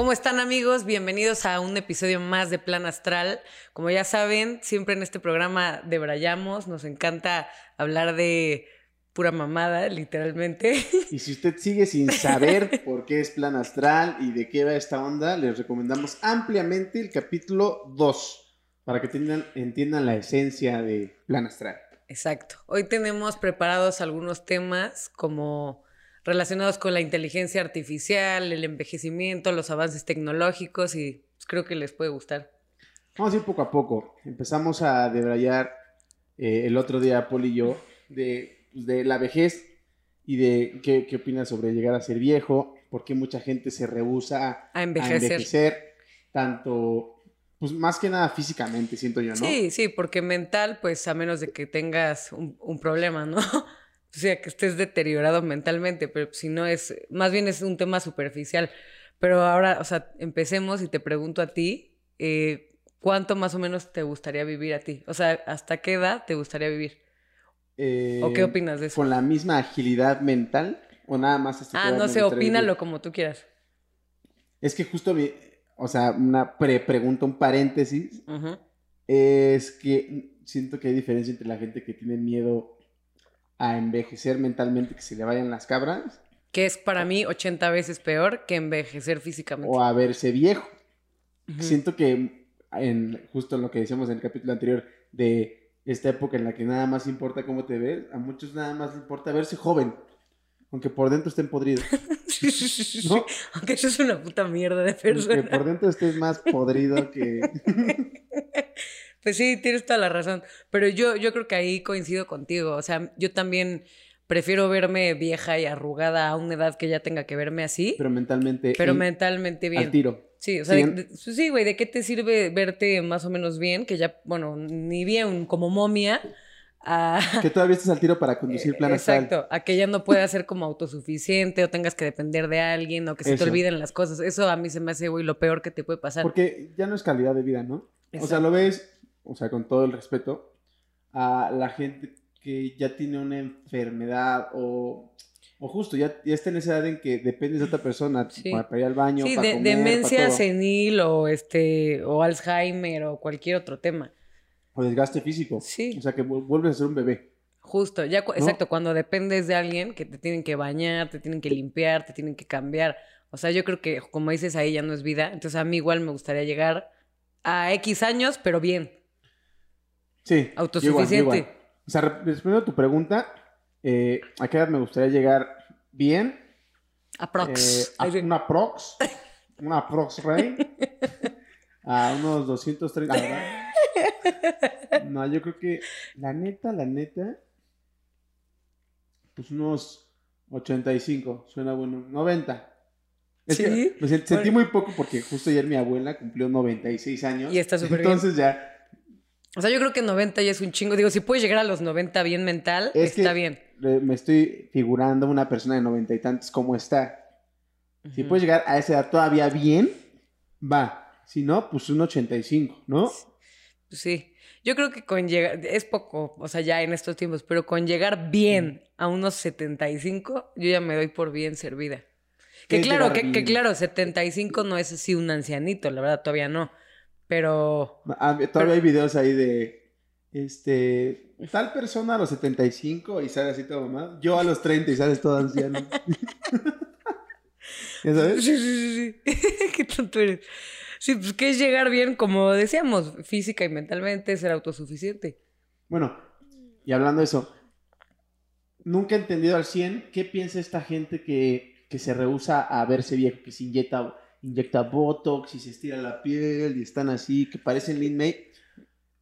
¿Cómo están amigos? Bienvenidos a un episodio más de Plan Astral. Como ya saben, siempre en este programa debrayamos, nos encanta hablar de pura mamada, literalmente. Y si usted sigue sin saber por qué es Plan Astral y de qué va esta onda, les recomendamos ampliamente el capítulo 2 para que tengan, entiendan la esencia de Plan Astral. Exacto. Hoy tenemos preparados algunos temas como relacionados con la inteligencia artificial, el envejecimiento, los avances tecnológicos y pues, creo que les puede gustar. Vamos a ir poco a poco. Empezamos a debrayar eh, el otro día, Paul y yo, de, pues, de la vejez y de qué, qué opinas sobre llegar a ser viejo, por qué mucha gente se rehúsa A envejecer. envejecer, tanto, pues más que nada físicamente, siento yo, ¿no? Sí, sí, porque mental, pues a menos de que tengas un, un problema, ¿no? O sea, que estés deteriorado mentalmente, pero si no es, más bien es un tema superficial. Pero ahora, o sea, empecemos y te pregunto a ti, eh, ¿cuánto más o menos te gustaría vivir a ti? O sea, ¿hasta qué edad te gustaría vivir? Eh, ¿O qué opinas de eso? ¿Con la misma agilidad mental o nada más? hasta Ah, no sé, vivir? opínalo como tú quieras. Es que justo, mi- o sea, una pre-pregunta, un paréntesis, es que siento que hay diferencia entre la gente que tiene miedo a envejecer mentalmente, que se le vayan las cabras, Que es para mí 80 veces peor que envejecer físicamente. o a verse viejo. Siento que en, justo en lo que decíamos en el capítulo anterior de esta época en la que nada más importa cómo te ves, a muchos nada más importa verse joven, aunque por dentro estén podridos. ¿No? Aunque eso es una puta mierda de persona. por dentro estés más podrido que... Pues sí, tienes toda la razón. Pero yo, yo creo que ahí coincido contigo. O sea, yo también prefiero verme vieja y arrugada a una edad que ya tenga que verme así, pero, Pero mentalmente... en- mentalmente Al bien. tiro. Sí, o sea, de- de- pues sí, güey, ¿de qué te sirve verte más o menos bien? Que ya, bueno, ni bien como momia, a... Que todavía estés al tiro para conducir plan. Exacto, a que ya no puedas ser como autosuficiente o tengas que depender de alguien o que se te olviden las cosas. Eso a mí se me hace, güey, lo peor que te puede pasar. Porque ya no es calidad de vida, ¿no? O sea, lo ves, o sea, con todo el respeto, a la gente que ya tiene una enfermedad o, o justo ya, ya está en esa edad en que dependes de otra persona Sí. para, ir al baño, Sí, para de- comer, demencia para todo. senil o este o Alzheimer o cualquier otro tema. O desgaste físico. Sí. O sea, que vu- vuelves a ser un bebé. Justo, ya cu- ¿No? exacto, cuando dependes de alguien que te tienen que bañar, te tienen que limpiar, te tienen que cambiar. O sea, yo creo que como dices ahí ya no es vida, entonces a mí igual me gustaría llegar a X años, pero bien, Sí. yo igual, yo autosuficiente. igual. O sea, re- respondiendo a tu pregunta, eh, ¿a qué edad me gustaría llegar bien? Aprox. Eh, sí. una prox, una prox rey, a unos 230. Ah, ¿verdad? No, yo creo que la neta, la neta, pues unos 85, suena bueno, 90. Es que ¿Sí? me sen- sentí Bueno. muy poco porque justo ayer mi abuela cumplió 96 años. Y está súper bien. Entonces ya, O sea, yo creo que 90 ya es un chingo. Digo, si puedes llegar a los 90 bien mental, Es está que- bien. me estoy figurando una persona de 90 y tantos cómo está. Si puedes llegar a esa edad todavía bien, va. Si no, pues un 85, ¿no? Pues Sí, yo creo que con llegar, es poco, o sea, ya en estos tiempos, pero con llegar bien a unos 75, yo ya me doy por bien servida. Que claro, que, que claro, 75 no es así un ancianito, la verdad, todavía no. Pero, Ah, Todavía hay videos ahí de, este, tal persona a los 75 y sale así todo mamá. Yo a los 30 y sales todo anciano. ¿Ya sí, sabes? sí, sí, sí. Qué tonto eres. Sí, pues que es llegar bien, como decíamos, física y mentalmente, ser autosuficiente. Bueno, y hablando de eso, nunca he entendido al 100 qué piensa esta gente que, que se rehúsa a verse viejo, que se inyecta, inyecta Botox y se estira la piel y están así, que parecen Lin May.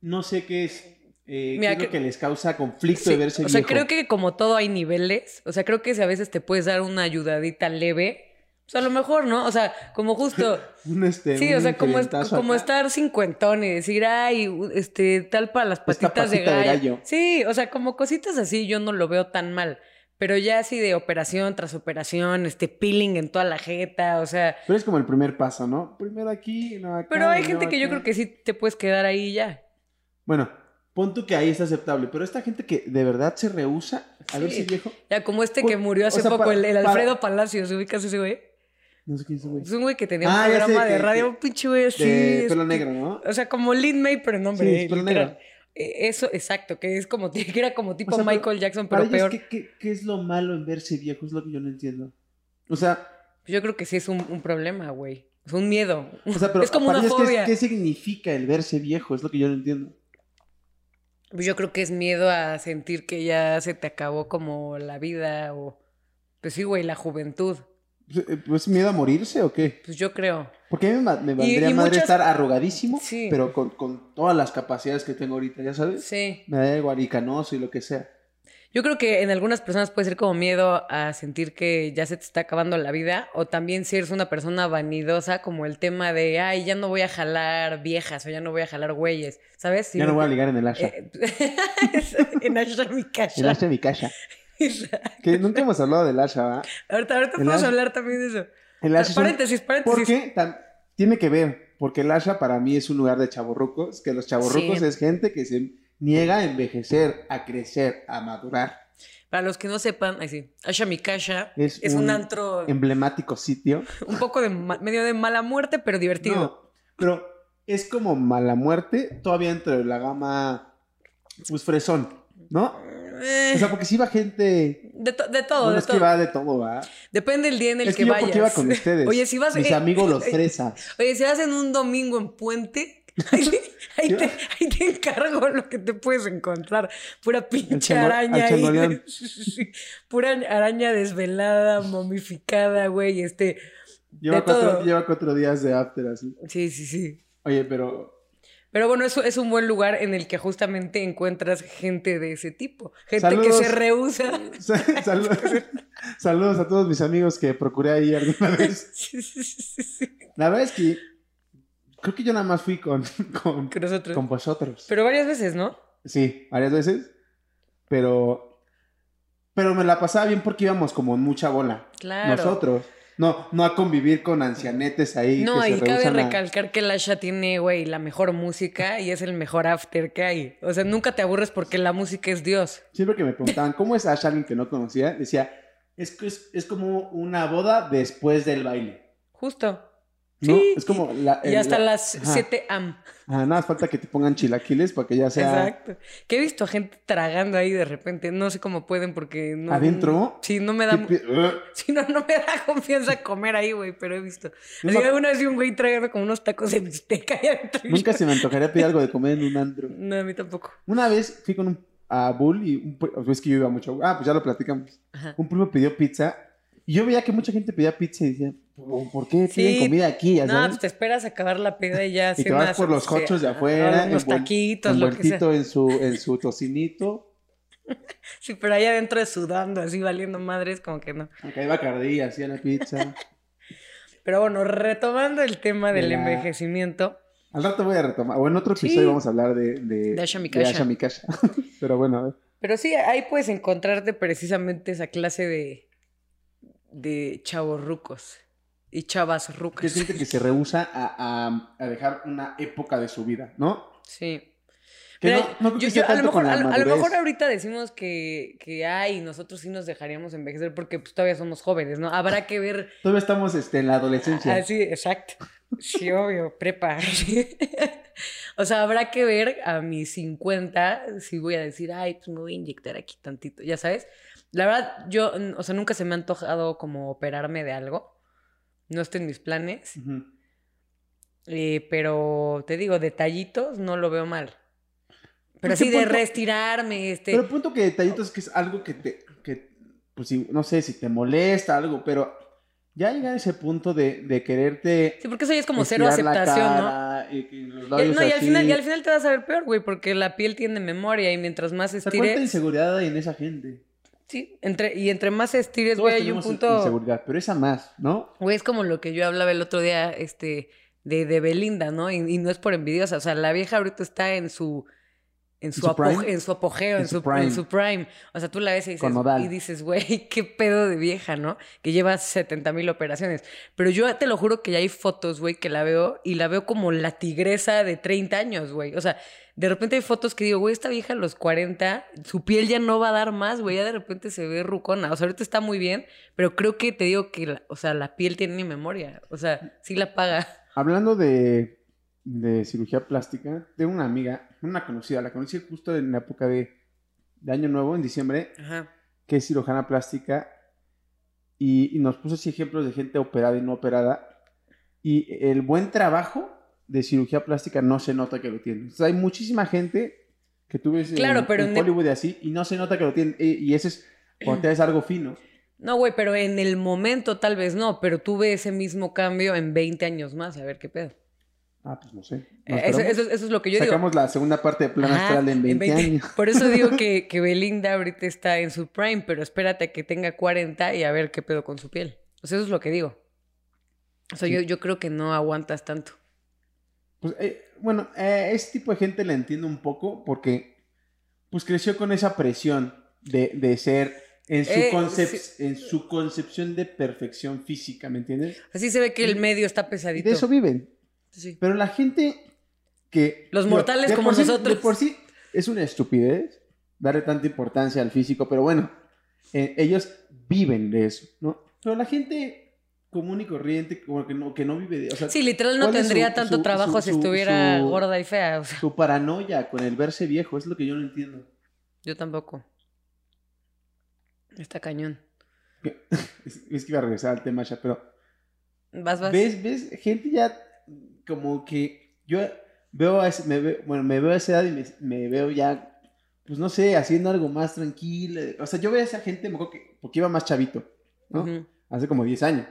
No sé qué es, eh, Mira, es lo que- que les causa conflicto Sí, de verse o sea, viejo. creo que como todo hay niveles. O sea, creo que si a veces te puedes dar una ayudadita leve, pues a lo mejor, ¿no? O sea, como justo. Un, este, Sí, un o sea, como, es- como estar cincuentón y decir, ay, este, tal para las patitas de gallo. Sí, o sea, como cositas así yo no lo veo tan mal. Pero ya así de operación tras operación, este peeling en toda la jeta, o sea. Pero es como el primer paso, ¿no? Primero aquí, no acá. Pero hay gente que yo creo que sí te puedes quedar ahí ya. Bueno, pon tú que ahí está aceptable, pero esta gente que de verdad se rehúsa a Sí. verse viejo. Ya como este que murió hace o sea, poco, para- el, el para- Alfredo Palacios, ¿ubicas ese güey? No sé quién es ese güey. Es un güey que tenía Ah, un sé, programa de que- radio, que- un pinche güey así. De es- pelo negro, ¿no? O sea, como Lin May, pero no, hombre. Sí, es pelo negro. Eh, Eso, exacto, que es como, que era como tipo O sea, pero Michael Jackson, pero peor. ¿qué, qué, qué es lo malo en verse viejo? Es lo que yo no entiendo. O sea, Yo creo que sí es un, un problema, güey. Es un miedo. o sea pero Es como una ellos, ¿qué- fobia. ¿qué, significa el verse viejo? Es lo que yo no entiendo. Pues yo creo que es miedo a sentir que ya se te acabó como la vida o... Pues sí, güey, la juventud. Pues, ¿Pues miedo a morirse o qué? Pues yo creo. Porque a mí me, me valdría y madre muchas- estar arrugadísimo, Sí. pero con, con todas las capacidades que tengo ahorita, ¿ya sabes? Sí. Me da igual y canoso y lo que sea. Yo creo que en algunas personas puede ser como miedo a sentir que ya se te está acabando la vida, o también si eres una persona vanidosa, como el tema de, ay, ya no voy a jalar viejas o ya no voy a jalar güeyes, ¿sabes? ya no voy a ligar en el Asha. Eh, en Asha mi casa. el Asha de mi casa. Que nunca hemos hablado del Asha, ¿verdad? ahorita ahorita podemos Asha- hablar también de eso. El Asha paréntesis, paréntesis. Porque tiene que ver, porque el Asha para mí es un lugar de chavorrucos, que los chavorrucos Sí. es gente que se niega a envejecer, a crecer, a madurar. Para los que no sepan, ay sí, Asha mi casa Es es, un, un antro Emblemático sitio. un poco de medio de mala muerte, pero divertido. No, pero es como mala muerte, todavía dentro de la gama, pues fresón, ¿no? Eh, O sea, porque si va gente... de, to- de todo, Bueno, de es todo. que va de todo, ¿va? Depende del día en el Es que, que yo vayas. porque iba con ustedes. Oye, si vas Mis eh, amigos los fresas. Oye, si vas en un domingo en puente, ahí, ahí te, ahí te encargo lo que te puedes encontrar. Pura pinche araña ahí. Pura araña desvelada, momificada, güey. Este. Lleva cuatro, lleva cuatro días de after así. Sí, sí, sí. Oye, pero Pero bueno, eso es un buen lugar en el que justamente encuentras gente de ese tipo. Gente que se rehúsa. Sa- Saludos, saludos a todos mis amigos que procuré ahí alguna vez. Sí, sí, sí. La verdad es que creo que yo nada más fui con, con, nosotros. con vosotros. Pero varias veces, ¿no? Sí, varias veces. Pero, pero me la pasaba bien porque íbamos como en mucha bola. Claro. Nosotros. No, no a convivir con ancianetes ahí. No, que y se cabe rehusan a- recalcar que el Asha tiene, güey, la mejor música y es el mejor after que hay. O sea, nunca te aburres porque la música es Dios. Siempre que me preguntaban, ¿cómo es Ash alguien que no conocía? Decía, es, es, es como una boda después del baile. Justo. ¿No? Sí, es como la, Y el- hasta la- las Ajá. 7 am. Ajá, nada falta que te pongan chilaquiles para que ya sea Exacto. Que he visto a gente tragando ahí de repente. No sé cómo pueden porque no. adentro. Sí, no me da. ¿Qué pi-. Sí, no, no me da confianza comer ahí, güey, pero he visto. Así no- que una vez vi un güey tragando como unos tacos de bisteca ahí adentro. y Nunca yo- se me antojaría pedir algo de comer en un andro. No, a mí tampoco. Una vez fui con un a Bull y un, es que yo iba mucho. Ah, pues ya lo platicamos. Ajá. Un primo pidió pizza y yo veía que mucha gente pedía pizza y decía, ¿por qué piden Sí. comida aquí? ¿Ya No, sabes? pues te esperas a acabar la peda y ya y te vas por los cochos de afuera, envuel- taquitos, lo que sea. en su, en su tocinito. Sí, pero ahí adentro sudando, así valiendo madres, como que no. Acá iba Bacardí, hacía la pizza. Pero bueno, retomando el tema De del la- envejecimiento. Al rato voy a retomar. O en otro Sí. episodio vamos a hablar de, de, De Asha de Mikasha. Asha Mikasha. Pero bueno, a ver. Pero sí, ahí puedes encontrarte precisamente esa clase de, de chavos rucos y chavas Que rucas. es gente que se rehúsa a, a- a dejar una época de su vida, ¿no? Sí. Que Mira, no, no que yo- a, lo mejor, la a, lo- a lo mejor madurez. ahorita decimos que, que ay, nosotros sí nos dejaríamos envejecer porque pues, todavía somos jóvenes, ¿no? Habrá que ver. Todavía estamos este, en la adolescencia. Ah, sí, exacto. Sí, obvio, prepa. o sea, habrá que ver a mis 50 si voy a decir, ay, pues me voy a inyectar aquí tantito, ya sabes. La verdad, yo, o sea, nunca se me ha antojado como operarme de algo. No está en mis planes. Eh, pero te digo, detallitos no lo veo mal. Pero Pues, ¿qué así de punto? reestirarme, este. Pero el punto que detallitos es que es algo que te, que, pues no sé si te molesta algo, pero ya llegar a ese punto de, de quererte Sí, porque eso ya es como cero aceptación, ¿no? y los labios no, y al final, y al final te vas a ver peor, güey, porque la piel tiene memoria y mientras más sea, ¿cuánta estires. inseguridad hay en esa gente? Sí, entre, y entre más estires, güey, hay un punto. inseguridad, pero esa más, ¿no? Güey, es como lo que yo hablaba el otro día, este, de, de Belinda, ¿no? Y, y no es por envidiosa. O sea, la vieja ahorita está en su. En su, su apoge- en su apogeo, en, su, prime. en su prime. O sea, tú la ves y dices, y dices, güey, qué pedo de vieja, ¿no? Que lleva 70 mil operaciones. Pero yo te lo juro que ya hay fotos, güey, que la veo y la veo como la tigresa de 30 años, güey. O sea, de repente hay fotos que digo, güey, esta vieja a los 40, su piel ya no va a dar más, güey, ya de repente se ve rucona. O sea, ahorita está muy bien, pero creo que te digo que, la- o sea, la piel tiene memoria. O sea, sí la paga. Hablando de, de cirugía plástica, tengo una amiga, una conocida, la conocí justo en la época de, de Año Nuevo, en diciembre, Ajá. que es cirujana plástica, y, y nos puso así ejemplos de gente operada y no operada, y el buen trabajo de cirugía plástica no se nota que lo tiene. O sea, hay muchísima gente que tú ves Claro, en, pero en Hollywood y así, y no se nota que lo tienen, y, ese es cuando te ves algo fino. No, güey, pero en el momento tal vez no, pero tuve ese mismo cambio en 20 años más, a ver qué pedo. Ah, pues no sé. Eh, Eso, eso- eso es lo que yo digo. Sacamos la segunda parte de Plan Ajá, Astral en 20, años. Por eso digo que, que Belinda ahorita está en su prime, pero espérate a que tenga 40 y a ver qué pedo con su piel. O sea, eso es lo que digo. O sea, Sí. yo, yo creo que no aguantas tanto. Pues, eh, bueno, eh, ese tipo de gente la entiendo un poco porque pues creció con esa presión de, de ser en su, Eh, concep- sí. en su concepción de perfección física, ¿me entiendes? Así se ve que el medio está pesadito. de eso viven. Sí. Pero la gente que... Los mortales como sí- nosotros. de por sí es una estupidez darle tanta importancia al físico, pero bueno, eh, ellos viven de eso, ¿no? Pero la gente común y corriente como que no, que no vive de... O sea, Sí, literal no ¿Cuál es su- tendría tanto su- trabajo su- si estuviera gorda y fea. O sea, su paranoia con el verse viejo es lo que yo no entiendo. yo tampoco. Está cañón. Es, es que iba a regresar al tema ya, pero Vas, vas. ves, ves, gente ya como que yo veo a ese- me veo, bueno, me veo a esa edad y me, me veo ya, pues no sé, haciendo algo más tranquilo. O sea, yo veo a esa gente, me acuerdo que, porque iba más chavito, ¿no? Hace como 10 años.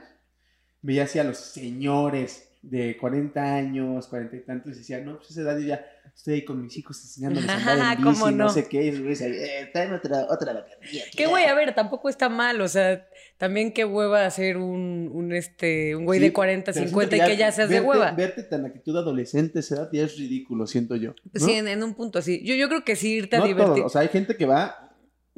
Veía así a los señores de 40 años, 40 y tantos, y decía, no, pues esa edad yo ya estoy ahí con mis hijos enseñándoles a andar en bici, ¿Cómo no? no? sé qué, y güeyes ahí, eh, tráeme otra, otra batería. Qué güey, a ver, tampoco está mal, o sea, también qué hueva hacer un, un este, un güey Sí, de 40, pero 50 y que ya seas de hueva. Verte tan actitud adolescente esa edad ya es ridículo, siento yo. ¿no? Sí, en, en un punto así. Yo, yo creo que sí irte a no divertir. todo, o sea, hay gente que va,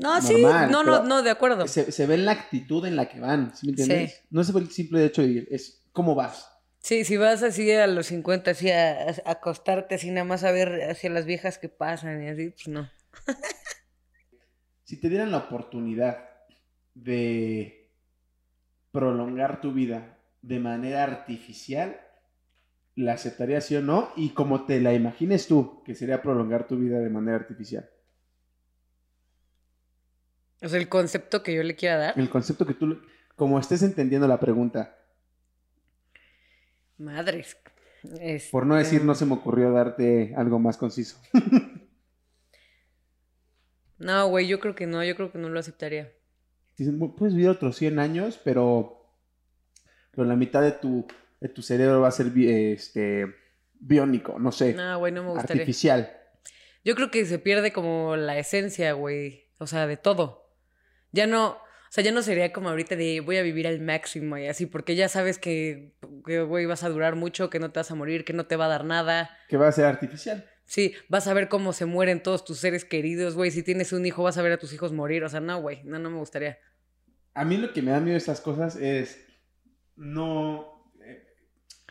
no, sí, no, no, no, de acuerdo. se, se ve en la actitud en la que van, ¿sí me entiendes? Sí. No es el simple hecho de ir, es cómo vas. Sí, si vas así a los 50, así a, a acostarte, así nada más a ver hacia las viejas que pasan y así, pues no. Si te dieran la oportunidad de prolongar tu vida de manera artificial, ¿la aceptarías sí o no? Y como te la imagines tú, que sería prolongar tu vida de manera artificial. O sea, el concepto que yo le quiera dar. El concepto que tú, como estés entendiendo la pregunta, Madres. por no decir Este, no se me ocurrió darte algo más conciso. No, güey, yo creo que no, yo creo que no lo aceptaría. Dicen, "Bu- puedes vivir otros 100 años, pero, pero la mitad de tu, de tu cerebro va a ser este, biónico, no sé, No, güey, no me gustaría. artificial. Yo creo que se pierde como la esencia, güey. O sea, de todo. Ya no, o sea, ya no sería como ahorita de voy a vivir al máximo y así, porque ya sabes que, que, güey, vas a durar mucho, que no te vas a morir, que no te va a dar nada. Que va a ser artificial. Sí, vas a ver cómo se mueren todos tus seres queridos, güey. Si tienes un hijo, vas a ver a tus hijos morir. O sea, no, güey, no, no me gustaría. A mí lo que me da miedo de estas cosas es no, eh,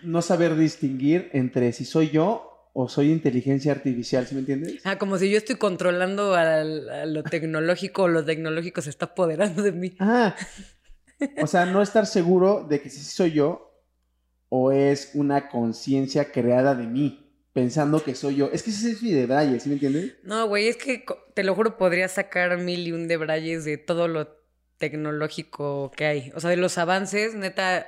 no saber distinguir entre si soy yo o soy inteligencia artificial, ¿sí me entiendes? Ah, como si yo estoy controlando al- a, lo tecnológico o lo tecnológico se está apoderando de mí. Ah, o sea, no estar seguro de que si sí soy yo o es una conciencia creada de mí, pensando que soy yo. Es que ese es mi detalle, ¿sí me entiendes? No, güey, es que te lo juro, podría sacar mil y un de brayes de todo lo tecnológico que hay. O sea, de los avances, neta,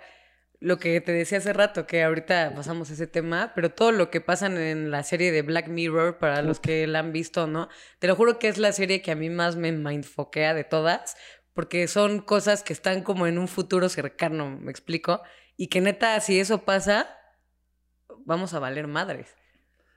lo que te decía hace rato, que ahorita pasamos ese tema, pero todo lo que pasan en la serie de Black Mirror, para los que la han visto, ¿no? Te lo juro que es la serie que a mí más me mindfoquea de todas, porque son cosas que están como en un futuro cercano, ¿me explico? Y que neta, si eso pasa, vamos a valer madres.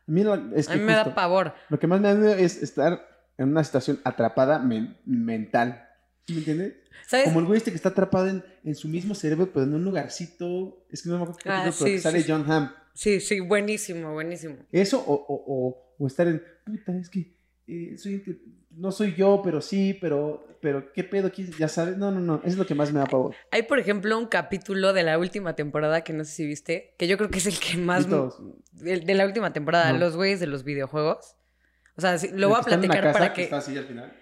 A mí, lo, es A que mí me da pavor. lo que más me da miedo es estar en una situación atrapada men- mental. ¿Sí me entiendes? ¿Sabes? Como el güey este que está atrapado en, en su mismo cerebro, pero en un lugarcito. Es que no me acuerdo qué Ah, pero sí, que sale sí. John Hamm. Sí, sí, buenísimo, buenísimo. Eso o, o, o, o estar en. Puta, es que. eh, soy, no soy yo, pero sí, pero. Pero, ¿qué pedo? ¿Quién- Ya sabes. No, no, no. Eso es lo que más me da pavor. Hay, por ejemplo, un capítulo de la última temporada que no sé si viste, que yo creo que es el que más... El de la última temporada, No. los güeyes de los videojuegos. O sea, lo voy a que platicar para que... Está así al final.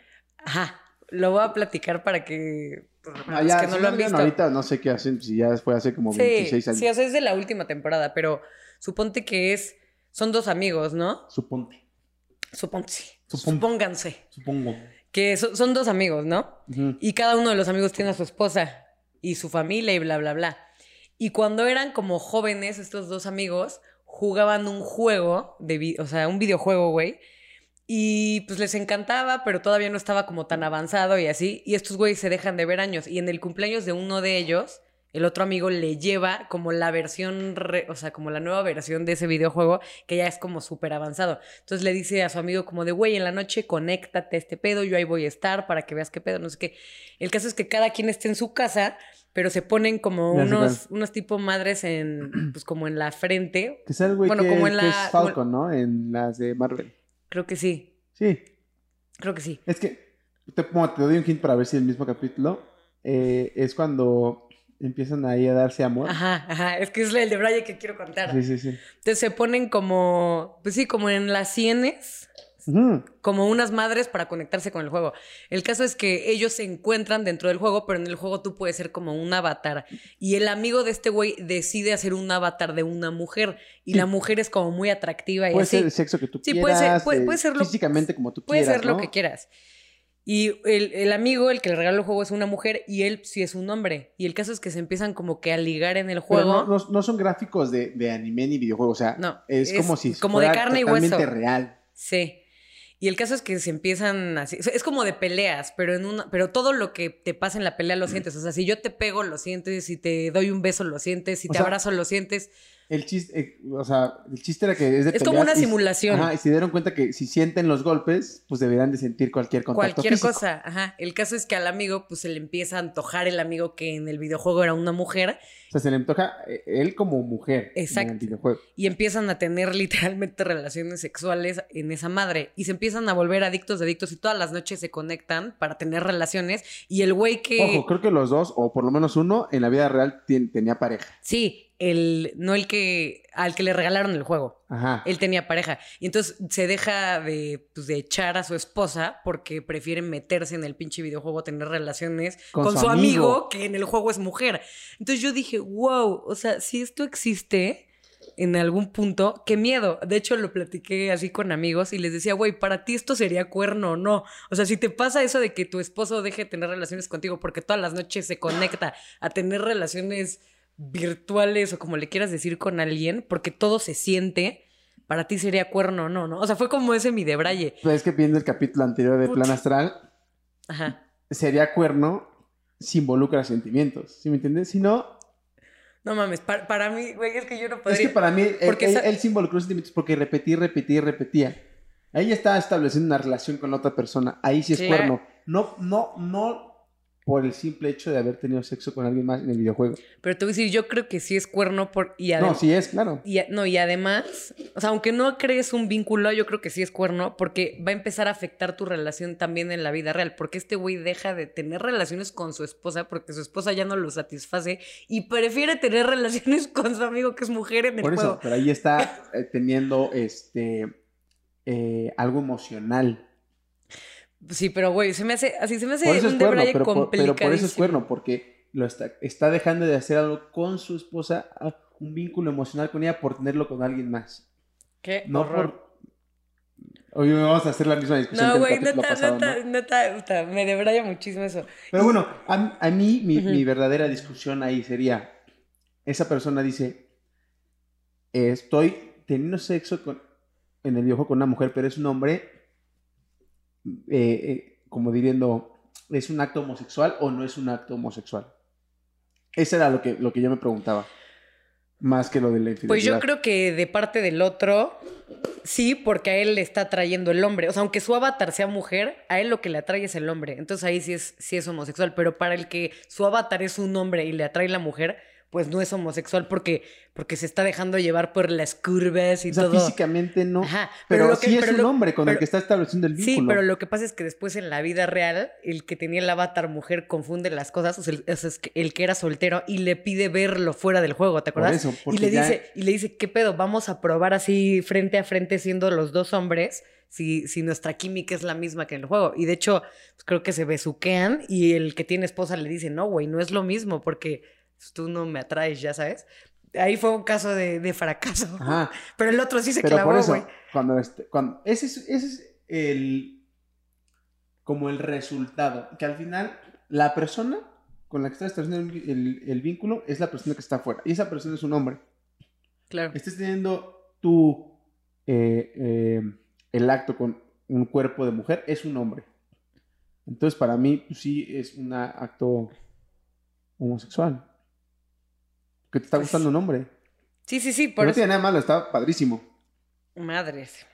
Ajá, lo voy a platicar para que... pues, Ah, ya, que no si lo han visto. ahorita no sé qué hacen, si ya fue hace como Sí, 26 años. sí, o sea, es de la última temporada, pero suponte que es... Son dos amigos, ¿no? Suponte. Suponte. Supon- Supónganse. Supongo. Que so- son dos amigos, ¿no? Y cada uno de los amigos tiene a su esposa y su familia y bla, bla, bla. Y cuando eran como jóvenes, estos dos amigos jugaban un juego, de o sea, un videojuego, güey. Y pues les encantaba, pero todavía no estaba como tan avanzado y así. Y estos güeyes se dejan de ver años. Y en el cumpleaños de uno de ellos, el otro amigo le lleva como la versión, re- o sea, como la nueva versión de ese videojuego, que ya es como súper avanzado. Entonces le dice a su amigo como de, güey, en la noche conéctate a este pedo, yo ahí voy a estar para que veas qué pedo, no sé qué. El caso es que cada quien esté en su casa, pero se ponen como unos, unos tipo madres en, pues como en la frente. Que es el güey Bueno, que, como en que la- es como- Falcon, ¿no? En las de Marvel. Creo que sí, Sí. creo que sí. Es que te, como te doy un hint para ver si el mismo capítulo eh, es cuando empiezan ahí a darse amor. Ajá, ajá, es que es el de Braille que quiero contar. Sí, sí, sí. Entonces se ponen como, pues sí, como en las sienes, Como unas madres para conectarse con el juego. El caso es que ellos se encuentran dentro del juego, pero en el juego tú puedes ser como un avatar. Y el amigo de este güey decide hacer un avatar de una mujer. Y Sí. la mujer es como muy atractiva y Puede así. ser el sexo que tú Sí, quieras. puede ser- puede- eh, puede ser lo- Físicamente como tú Puede quieras, ser lo que quieras. Y el, el amigo, el que le regaló el juego, es una mujer y él sí es un hombre. Y el caso es que se empiezan como que a ligar en el Pero juego. no, no- no son gráficos de, de anime ni videojuego, o sea, No, es, es como si como de fuera carne y totalmente hueso. real. Sí. Y el caso es que se empiezan así. Es como de peleas, pero en una. Pero todo lo que te pasa en la pelea lo sientes. O sea, si yo te pego, lo sientes. Si te doy un beso, lo sientes. Si O te sea, abrazo, lo sientes. El chiste, eh, o sea, el chiste era que es de Es como una y- simulación. Ajá, y se dieron cuenta que si sienten los golpes, pues deberán de sentir cualquier contacto Cualquier físico. cosa. Ajá. El caso es que al amigo, pues se le empieza a antojar el amigo que en el videojuego era una mujer. O sea, se le antoja eh, él como mujer Exacto. en el videojuego. y empiezan a tener literalmente relaciones sexuales en esa madre y se empiezan a volver adictos adictos y todas las noches se conectan para tener relaciones y el güey que Ojo, creo que los dos, o por lo menos uno, en la vida real tenía pareja. sí, el no el que al que le regalaron el juego. Ajá. Él tenía pareja y entonces se deja de, pues, de echar a su esposa porque prefiere meterse en el pinche videojuego tener relaciones Con con, su su amigo. amigo. que en el juego es mujer. Entonces yo dije, wow, o sea, si esto existe en algún punto, qué miedo. De hecho, lo platiqué así con amigos y les decía, güey, para ti esto sería cuerno o no. O sea, si te pasa eso de que tu esposo deje de tener relaciones contigo porque todas las noches se conecta a tener relaciones virtuales o como le quieras decir con alguien, porque todo se siente, para ti sería cuerno no, ¿no? O sea, fue como ese mi de Braille. Pues es que viendo el capítulo anterior de Put- Plan Astral, Ajá. sería cuerno si involucra sentimientos. ¿Sí me entiendes? Si no, No mames, para, para mí, güey, es que yo no es podría. que para mí, él, Porque él, sa- él sí involucró sentimientos porque repetía, repetía, repetía. Ahí está estableciendo una relación con la otra persona. Ahí sí es cuerno. No, no, no por el simple hecho de haber tenido sexo con alguien más en el videojuego. Pero te voy a decir, yo creo que sí es cuerno por. Y No, sí es, claro. Y, no, y además, o sea, aunque no crees un vínculo, yo creo que sí es cuerno, porque va a empezar a afectar tu relación también en la vida real, porque este güey deja de tener relaciones con su esposa porque su esposa ya no lo satisface y prefiere tener relaciones con su amigo que es mujer en el Por eso, juego. pero ahí está eh, teniendo este eh, algo emocional. Sí, pero güey, se me hace, así se me hace Por eso es un cuerno, debraye pero por, pero por eso es cuerno, porque lo está, está dejando de hacer algo con su esposa, un vínculo emocional con ella por tenerlo con alguien más. Qué No horror. por... Hoy vamos a hacer la misma discusión No, güey, neta, pasado, neta, ¿no? neta, me debraya muchísimo eso. Pero bueno, a, a mí mi, verdadera discusión ahí sería, esa persona dice, estoy teniendo sexo con, en el videojuego con una mujer, pero es un hombre, eh, eh, como diciendo, ¿es un acto homosexual o no es un acto homosexual? Eso era lo que, lo que yo me preguntaba, más que lo de la infidelidad. Pues yo creo que de parte del otro, sí, porque a él le está atrayendo el hombre. O sea, aunque su avatar sea mujer, a él lo que le atrae es el hombre. Entonces ahí sí es, sí es homosexual. Pero para el que su avatar es un hombre y le atrae la mujer, pues no es homosexual porque, porque se está dejando llevar por las curvas y O sea, todo. físicamente no. Ajá, pero lo que- sí es pero un lo- hombre con el que está estableciendo el vínculo. Sí, pero lo que pasa es que después en la vida real, el que tenía el avatar mujer confunde las cosas, o sea, el, o sea, es que el que era soltero y le pide verlo fuera del juego, ¿te Por acuerdas? eso, y le ya- dice, y le dice, ¿qué pedo? Vamos a probar así frente a frente siendo los dos hombres. Si, si nuestra química es la misma que en el juego. Y de hecho, pues, creo que se besuquean y el que tiene esposa le dice, no, güey, no es lo mismo porque pues, tú no me atraes, ya sabes. Ahí fue un caso de, de fracaso. Ajá. Pero el otro sí se Pero clavó, güey. cuando, este- cuando ese es, ese es el como el resultado, que al final la persona con la que estás estableciendo el, el- el vínculo es la persona que está afuera. Y esa persona es un hombre. Claro. Estés teniendo tú eh, eh, el acto con un cuerpo de mujer, es un hombre. Entonces, para mí, pues, sí es un acto homosexual. Que te está Pues, gustando un hombre. Sí, sí, sí, por no eso. tiene nada malo, está padrísimo. Madres.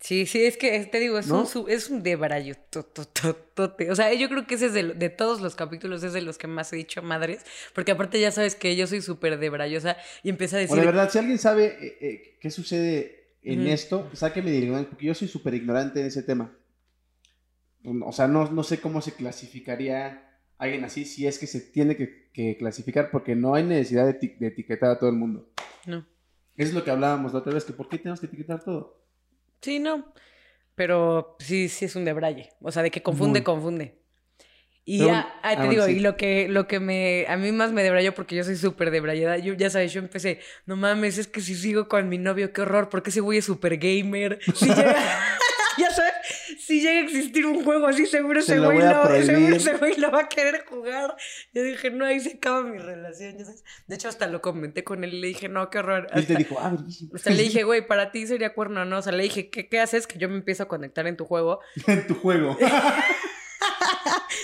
Sí, sí, es que te digo, es ¿No? un es un debrayo. O sea, yo creo que ese es de, de todos los capítulos, es de los que más he dicho madres. Porque aparte ya sabes que yo soy súper debrayosa y empecé a O decir. de verdad, si alguien sabe eh, eh, qué sucede en esto, sáqueme de porque yo soy súper ignorante en ese tema. O sea, no, no sé cómo se clasificaría alguien así, si es que se tiene que, que clasificar, porque no hay necesidad de, eti- de etiquetar a todo el mundo. No. Eso es lo que hablábamos la otra vez, que ¿por qué tenemos que etiquetar todo? Sí, no. Pero sí, sí es un debraye. O sea, de que confunde, Muy. confunde. Y Pero ya, ah, te ah, digo, sí. y lo que, lo que me, a mí más me debrayó porque yo soy súper debrayada, yo ya sabes, yo empecé, no mames, es que si sigo con mi novio, qué horror, porque ese güey es súper gamer. Si llega, ya sabes, si llega a existir un juego así, seguro Se ese güey lo, seguro prohibir. ese güey lo va a querer jugar. Yo dije, no, ahí se acaba mi relación, ya sabes. De hecho, hasta lo comenté con él y le dije, no, qué horror. Y él te Hasta- dijo, ah, o sea, le dije, güey, para ti sería cuerno, ¿no? O sea, le dije, ¿qué, qué haces? Que yo me empiezo a conectar en tu juego. en tu juego.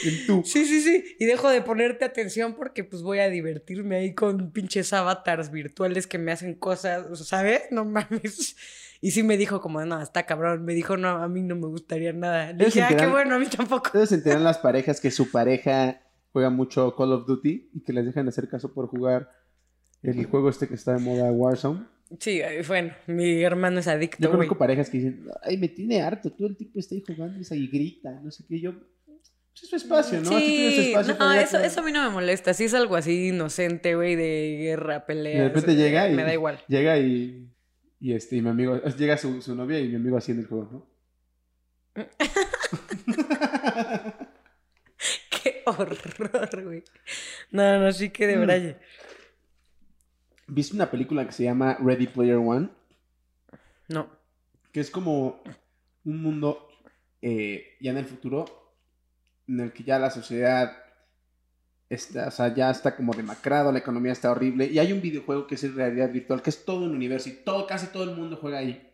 en tu. Sí, sí, sí. Y dejo de ponerte atención porque pues voy a divertirme ahí con pinches avatars virtuales que me hacen cosas, ¿sabes? No mames. Y sí me dijo como, no, está cabrón. Me dijo, no, a mí no me gustaría nada. Le dije, ah, qué bueno, a mí tampoco. Ustedes enteran las parejas que su pareja juega mucho Call of Duty y que les dejan de hacer caso por jugar el juego este que está de moda Warzone. Sí, bueno, mi hermano es adicto, Yo conozco parejas que dicen, ay, me tiene harto, todo el tipo está ahí jugando y grita, no sé qué, yo... pues es su espacio, ¿no? Sí, espacio no, eso, eso a mí no me molesta. Si es algo así inocente, güey, de guerra, pelea. De repente llega y... Me da igual. Llega y... Y este, y mi amigo... Llega su, su novia y mi amigo en el juego, ¿no? Qué horror, güey. No, no, sí que de Mm. braille. ¿Viste una película que se llama Ready Player One? No. que es como un mundo eh, ya en el futuro en el que ya la sociedad está, o sea, ya está como demacrado, la economía está horrible y hay un videojuego que es realidad virtual, que es todo un universo y todo, casi todo el mundo juega ahí.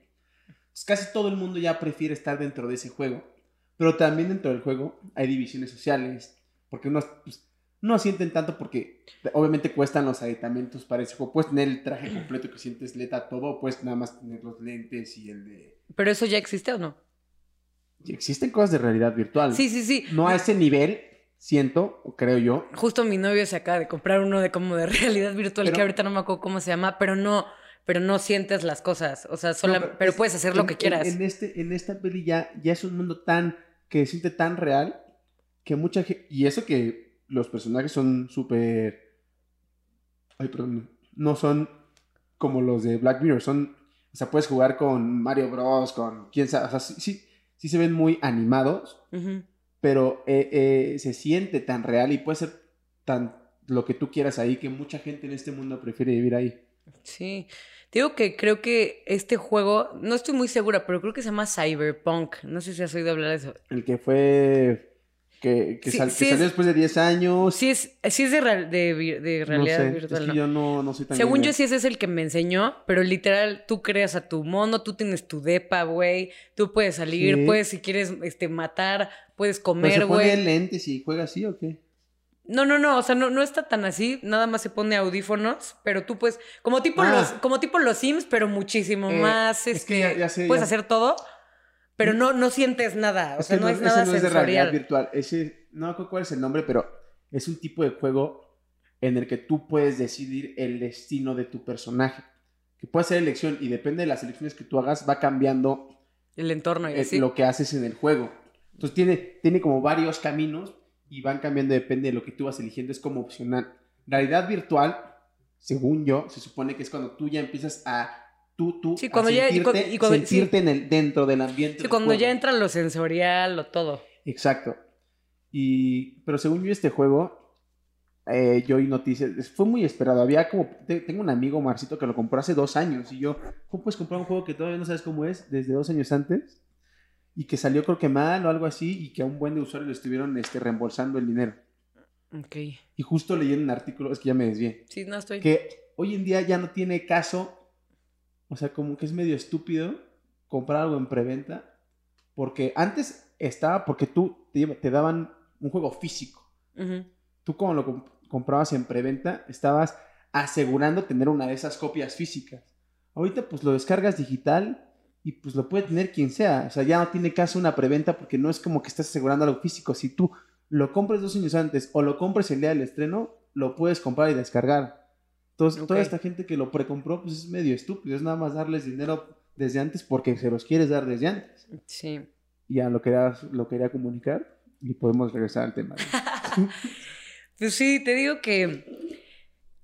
Pues casi todo el mundo ya prefiere estar dentro de ese juego, pero también dentro del juego hay divisiones sociales, porque unos pues, no sienten tanto porque obviamente cuestan los aditamentos para ese juego. Puedes tener el traje completo que sientes leta todo, o puedes nada más tener los lentes y el de... ¿Pero eso ya existe o no? Existen cosas de realidad virtual. Sí, sí, sí. No a ese nivel, siento, creo yo. Justo mi novio se acaba de comprar uno de como de realidad virtual Pero- que ahorita no me acuerdo cómo se llama, pero no, pero no sientes las cosas. O sea, sola- No, pero, es- puedes hacer lo que quieras. En, este, en esta peli ya, ya es un mundo tan, que se siente tan real, que mucha gente, y eso que los personajes son súper, ay, perdón, no son como los de Black Mirror, son, o sea, puedes jugar con Mario Bros, con quién sabe, o sea, sí, sí, sí se ven muy animados, Ujú. Pero eh, eh, se siente tan real y puede ser tan lo que tú quieras ahí que mucha gente en este mundo prefiere vivir ahí. Sí. Digo que creo que este juego, no estoy muy segura, pero creo que se llama Cyberpunk. No sé si has oído hablar de eso. El que fue. Que, que Sí, sal- sí que salió es- después de 10 años. Sí es, sí es de, real- de, no realidad sé, virtual, es que ¿no? yo no, no soy tan. Según yo, sí ese es el que me enseñó, pero literal, tú creas a tu mono, tú tienes tu depa, güey, tú puedes salir, puedes, si quieres, este, matar, puedes ¿Pero comer, se pone güey. lentes y juega así o qué? No, no, no, o sea, no, no está tan así, nada más se pone audífonos, pero tú puedes, como tipo Ah. los, como tipo los Sims, pero muchísimo Eh, más, es este, que ya- ya sé, puedes ya- hacer todo, pero no, no sientes nada, o Es sea, no, es nada no es de realidad virtual. Ese, no me acuerdo cuál es el nombre, pero es un tipo de juego en el que tú puedes decidir el destino de tu personaje. Que puede ser elección y depende de las elecciones que tú hagas, va cambiando El entorno y eh, así. lo que haces en el juego. Entonces tiene, tiene como varios caminos y van cambiando, depende de lo que tú vas eligiendo, es como opcional. Realidad virtual, según yo, se supone que es cuando tú ya empiezas a tú, tú, Sí, cuando ya- y sentirte, cuando- y cuando- sí. sentirte en el, dentro del ambiente. Sí, cuando juego. ya entra lo sensorial o todo. Exacto. Y, pero según yo, este juego, eh, yo y noticias, fue muy esperado. Había como, te- tengo un amigo, Marcito, que lo compró hace dos años. Y yo, ¿cómo puedes comprar un juego que todavía no sabes cómo es desde dos años antes? Y que salió creo que mal o algo así, y que a un buen de usuarios le estuvieron este, reembolsando el dinero. Ok. Y justo leí en un artículo, es que ya me desvié, Sí, no estoy. que hoy en día ya no tiene caso, o sea, como que es medio estúpido comprar algo en preventa, porque antes estaba, porque tú te, te daban un juego físico. Tú como lo comp- comprabas en preventa, estabas asegurando tener una de esas copias físicas. Ahorita pues lo descargas digital y pues lo puede tener quien sea. O sea, ya no tiene caso una preventa porque no es como que estás asegurando algo físico. Si tú lo compras dos años antes o lo compras el día del estreno, lo puedes comprar y descargar. Entonces, toda esta gente que lo precompró, pues es medio estúpido. Es nada más darles dinero desde antes porque se los quieres dar desde antes. Sí. Ya lo quería, lo quería comunicar y podemos regresar al tema. Pues sí, te digo que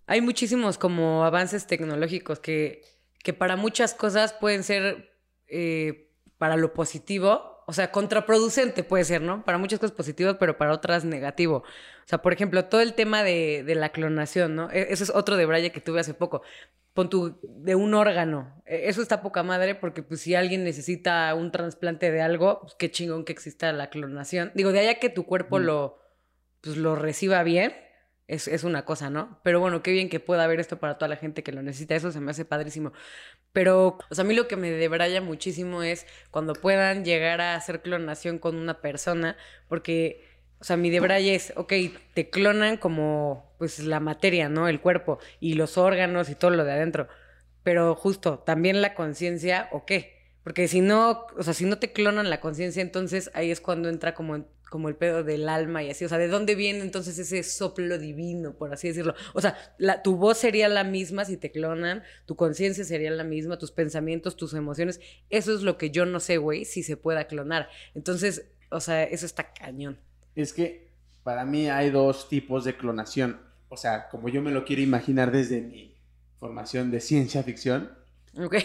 hay muchísimos como avances tecnológicos que, que para muchas cosas pueden ser eh, para lo positivo, o sea, contraproducente puede ser, ¿no? Para muchas cosas positivo, pero para otras negativo. O sea, por ejemplo, todo el tema de, de la clonación, ¿no? E- Eso es otro de Braille que tuve hace poco. Pon tu, de un órgano. E- Eso está poca madre porque pues si alguien necesita un trasplante de algo, pues qué chingón que exista la clonación. Digo, de allá que tu cuerpo Mm. lo, pues, lo reciba bien, es, es una cosa, ¿no? Pero bueno, qué bien que pueda haber esto para toda la gente que lo necesita. Eso se me hace padrísimo. Pero, o sea, a mí lo que me debraya muchísimo es cuando puedan llegar a hacer clonación con una persona, porque, o sea, mi debraya es, ok, te clonan como, pues, la materia, ¿no? El cuerpo y los órganos y todo lo de adentro. Pero justo, también la conciencia, ¿o qué? Porque si no, o sea, si no te clonan la conciencia, entonces ahí es cuando entra como, como el pedo del alma y así. O sea, ¿de dónde viene entonces ese soplo divino, por así decirlo? O sea, la, tu voz sería la misma si te clonan, tu conciencia sería la misma, tus pensamientos, tus emociones. Eso es lo que yo no sé, güey, si se pueda clonar. Entonces, o sea, eso está cañón. Es que para mí hay dos tipos de clonación. O sea, como yo me lo quiero imaginar desde mi formación de ciencia ficción. ¿Ok?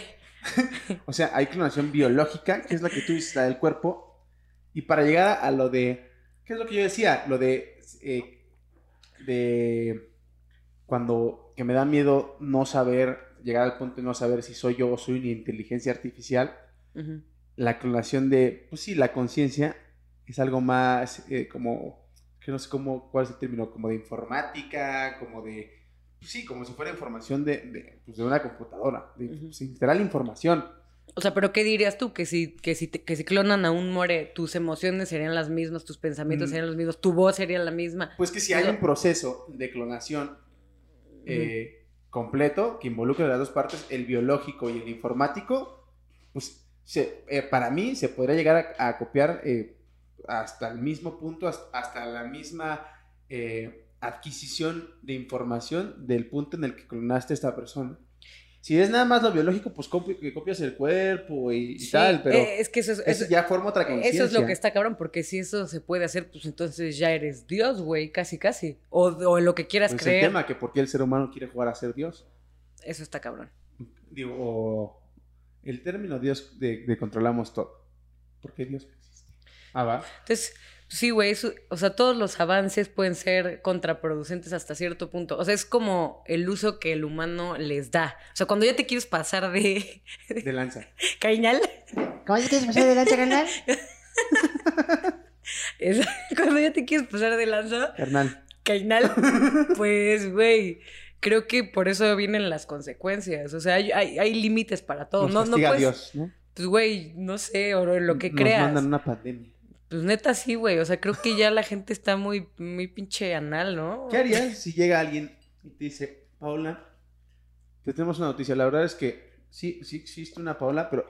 O sea, hay clonación biológica, que es la que tú dices, la del cuerpo. Y para llegar a lo de. ¿Qué es lo que yo decía? Lo de. eh, de. Cuando. Que me da miedo no saber. Llegar al punto de no saber si soy yo o soy una inteligencia artificial. La clonación de, pues sí, la conciencia es algo más eh, como, que no sé cómo, cuál es el término, como de informática, como de, pues sí, como si fuera información de, de, pues de una computadora, de, pues, literal información. O sea, pero ¿qué dirías tú? Que si, que si, te- que si clonan a un more, tus emociones serían las mismas, tus pensamientos Mm. serían los mismos, tu voz sería la misma. Pues que si hay un proceso de clonación eh, completo que involucra las dos partes, el biológico y el informático, pues se- eh, para mí se podría llegar a, a copiar eh, hasta el mismo punto, hasta, hasta la misma adquisición de información del punto en el que clonaste a esta persona. Si es nada más lo biológico, pues copi- que copias el cuerpo y, y Sí, tal, pero eh, es que eso es, eso ya forma otra conciencia. eso es lo que está cabrón, porque si eso se puede hacer, pues entonces ya eres Dios, güey, casi, casi. O, lo que quieras Pues el creer. tema, que por qué el ser humano quiere jugar a ser Dios. Eso está cabrón. digo, o el término Dios de, de controlamos todo. ¿Por qué Dios existe? Ah, va. Entonces, sí, güey, eso- o sea, todos los avances pueden ser contraproducentes hasta cierto punto. O sea, es como el uso que el humano les da. O sea, cuando ya te quieres pasar de De lanza. cañal, ¿Cómo se quieres pasar de lanza, carnal? es- cuando ya te quieres pasar de lanza, Carnal. cañal, pues, güey, creo que por eso vienen las consecuencias. O sea, hay, hay, hay límites para todo. Nos no, no puedes, Dios, ¿no? pues, güey, no sé, o lo que Nos creas. mandan una pandemia. Pues neta sí, güey. O sea, creo que ya la gente está muy, muy pinche anal, ¿no? ¿Qué harías si llega alguien y te dice, Paula, te tenemos una noticia? La verdad es que sí, sí existe una Paula, pero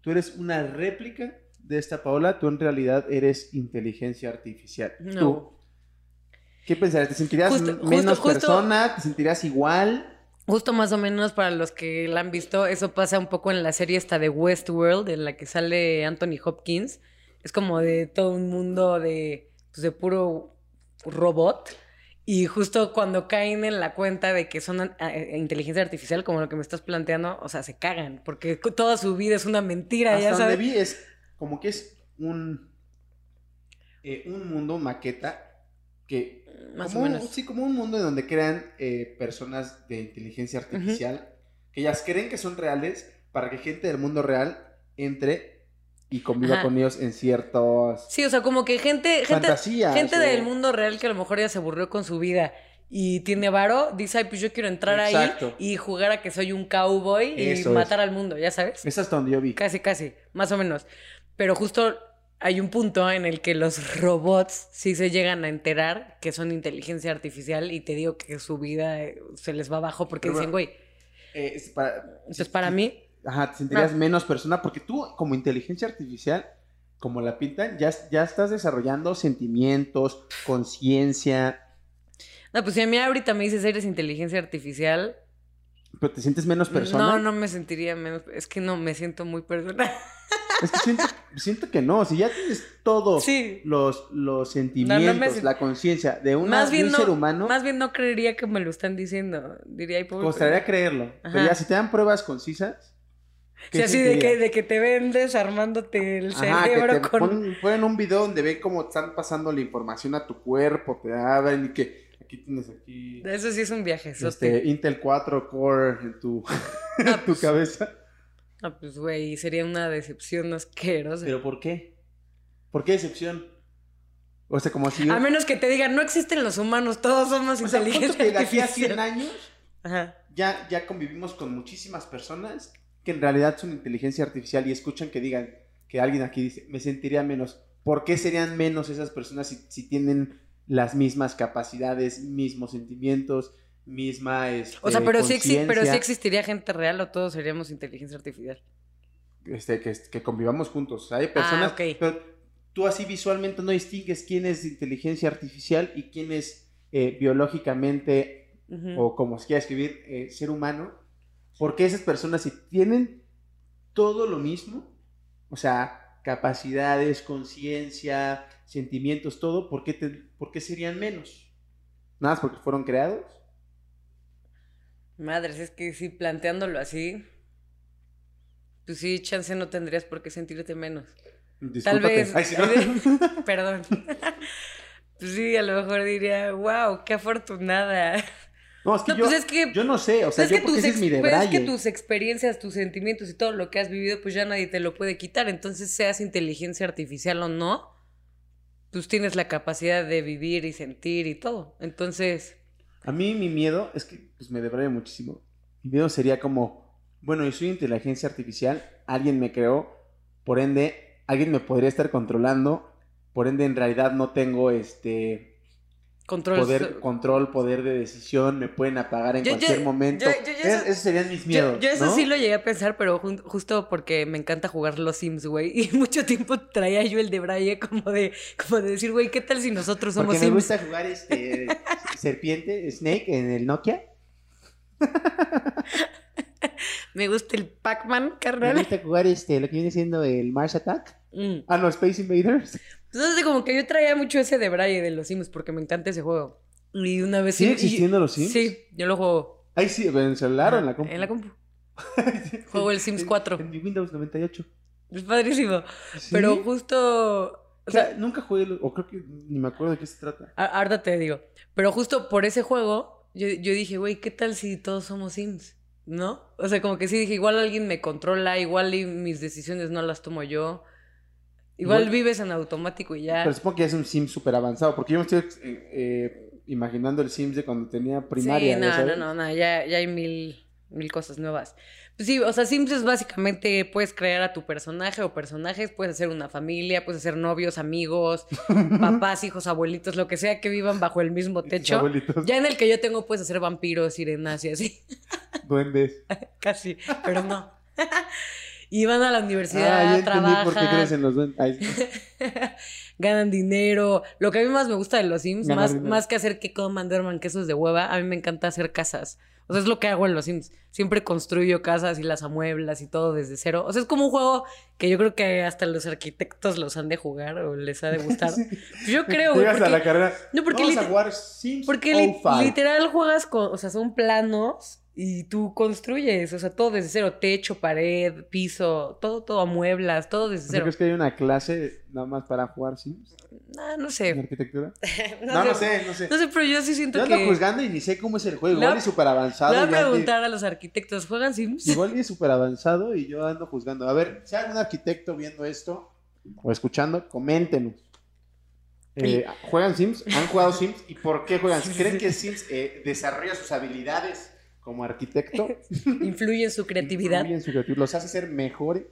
tú eres una réplica de esta Paula. Tú en realidad eres inteligencia artificial. No. Tú. ¿Qué pensarías? ¿Te sentirías Justo- menos justo- justo- persona? ¿Te sentirías igual? Justo más o menos para los que la han visto, eso pasa un poco en la serie esta de Westworld, en la que sale Anthony Hopkins. Es como de todo un mundo de, pues, de puro robot. Y justo cuando caen en la cuenta de que son eh, inteligencia artificial, como lo que me estás planteando, o sea, se cagan, porque toda su vida es una mentira, Hasta ya donde sabes. vi es como que es un, eh, un mundo maqueta que Más como o un- menos. sí, como un mundo en donde crean eh, personas de inteligencia artificial que ellas creen que son reales para que gente del mundo real entre y conviva Ajá. con ellos en ciertas Sí, o sea, como que gente, gente, fantasías. gente o- del mundo real que a lo mejor ya se aburrió con su vida y tiene varo, dice, ay, pues yo quiero entrar Exacto. ahí y jugar a que soy un cowboy y Eso es. matar al mundo, ya sabes. Es hasta donde yo vi. Casi, casi, más o menos. Pero justo hay un punto en el que los robots sí se llegan a enterar que son inteligencia artificial y te digo que su vida eh, se les va abajo porque Pero dicen, güey, Eh, es para, entonces sí, para sí, mí, Ajá, te sentirías menos persona porque tú como inteligencia artificial, como la pintan, ya, ya estás desarrollando sentimientos, conciencia, no, pues si a mí ahorita me dices eres inteligencia artificial, pero te sientes menos persona. no, no me sentiría menos, es que no, me siento muy persona. Es que siento, siento que no, si ya tienes todos Sí. los, los sentimientos, la conciencia de, una- Más de bien, un no, ser humano, más bien no creería que me lo están diciendo. Diría, costaría creerlo. Pero ya si te dan pruebas concisas, O sea, así de que, de que te ven desarmándote el Ajá, que cerebro te con. ponen, ponen un video donde ven cómo están pasando la información a tu cuerpo, te abren y que aquí tienes aquí Eso sí es un viaje. este, Intel 4 Core en tu, en Ah, tu pues, cabeza. No, pues, güey, sería una decepción asquerosa. ¿Pero por qué? ¿Por qué decepción? O sea, como si yo... A menos que te digan, no existen los humanos, todos somos o sea, inteligencia que de aquí a 100 artificial. años Ajá. ya, ya convivimos con muchísimas personas que en realidad son inteligencia artificial y escuchan que digan que alguien aquí dice, me sentiría menos. ¿Por qué serían menos esas personas si, si tienen las mismas capacidades, mismos sentimientos, misma este, O sea, pero sí, pero sí existiría gente real o todos seríamos inteligencia artificial. este, que, que convivamos juntos. Hay personas, Ah, ok. pero tú así visualmente no distingues quién es inteligencia artificial y quién es eh, biológicamente o como se quiera escribir, eh, ser humano, porque esas personas si tienen todo lo mismo, o sea, capacidades, conciencia, sentimientos, todo, ¿por qué, te- por qué serían menos? Nada más porque fueron creados. Madres, es que sí, planteándolo así, pues sí, chance no tendrías por qué sentirte menos. Tal vez. Ay, sí, ¿no? Perdón. pues sí, a lo mejor diría, wow, qué afortunada. No, es que No, yo, pues es que. yo no sé, o sea, yo que porque tus ese es mi pues es que tus experiencias, tus sentimientos y todo lo que has vivido, pues ya nadie te lo puede quitar. Entonces, seas inteligencia artificial o no, pues tienes la capacidad de vivir y sentir y todo. Entonces, A mí mi miedo es que pues, me debraye muchísimo. Mi miedo sería como, bueno, yo soy inteligencia artificial, alguien me creó, por ende, alguien me podría estar controlando, por ende, en realidad no tengo este control. poder, control, poder de decisión, me pueden apagar en Yo- cualquier momento. yo- yo- yo Es- eso- esos serían mis miedos. yo eso ¿no? sí lo llegué a pensar, pero justo porque me encanta jugar los Sims, güey. Y mucho tiempo traía yo el de Braille como de, como de decir, güey, ¿qué tal si nosotros somos Porque me Sims? gusta jugar este serpiente, Snake en el Nokia. Me gusta el Pac-Man, Me carnal. gusta jugar este, lo que viene siendo el Mars Attack. Mm. Ah, no, Space Invaders. Entonces, como que yo traía mucho ese de Braille de los Sims porque me encanta ese juego. Y una vez ¿Sigue sí- y- existiendo los Sims? Sí, yo lo juego. Ahí sí, ¿en el celular o en la compu? En la compu. Juego el Sims 4. En, en mi Windows 98. Es padrísimo. ¿Sí? Pero justo. O sea, nunca jugué, o creo que ni me acuerdo de qué se trata. a- ahorita te digo. Pero justo por ese juego, yo, yo dije, güey, ¿qué tal si todos somos Sims? ¿No? O sea, como que sí dije, igual alguien me controla, igual y mis decisiones no las tomo yo. Igual, vives en automático y ya. Pero supongo que ya es un Sim súper avanzado, porque yo me estoy eh, imaginando el Sims de cuando tenía primaria. Sí, no, no, no, no, ya, ya hay mil, mil cosas nuevas. Sí, o sea, Sims es básicamente, puedes crear a tu personaje o personajes, puedes hacer una familia, puedes hacer novios, amigos, papás, hijos, abuelitos, lo que sea que vivan bajo el mismo techo. abuelitos, Ya en el que yo tengo puedes hacer vampiros, sirenas y así, duendes. casi, pero no. y van a la Ah, universidad, ya entendí por qué trabajan, crees en los ganan dinero. Lo que a mí más me gusta de los Sims, más, dinero. más que hacer que coman, duerman quesos de hueva, a mí me encanta hacer casas. O sea, es lo que hago en los Sims. Siempre construyo casas y las amueblas y todo desde cero. O sea, es como un juego que yo creo que hasta los arquitectos los han de jugar o les ha de gustar. Sí. Yo creo, güey. Llegas a porque- la carrera. No, porque Vamos a jugar Sims Porque li- 05. literal juegas con, o sea, son planos y tú construyes, o sea, todo desde cero, techo, pared, piso, todo, todo, amueblas, todo desde ¿No cero. crees que hay una clase nada más para jugar Sims Ah, no en sé. arquitectura? No, No, no sé. no sé. No sé, pero yo sí siento Yo ando que. juzgando y ni sé cómo es el juego. Igual es súper avanzado. Le voy a que- preguntar a los arquitectos, ¿juegan Sims? Igual es súper avanzado y yo ando juzgando. A ver, si hay algún arquitecto viendo esto o escuchando, coméntenos. Eh, ¿Juegan Sims? ¿Han jugado Sims? ¿Y por qué juegan? Sí, ¿Creen que Sims eh, desarrolla sus habilidades como arquitecto? Influye en su creatividad. Influye en su creatividad. ¿Los hace ser mejores?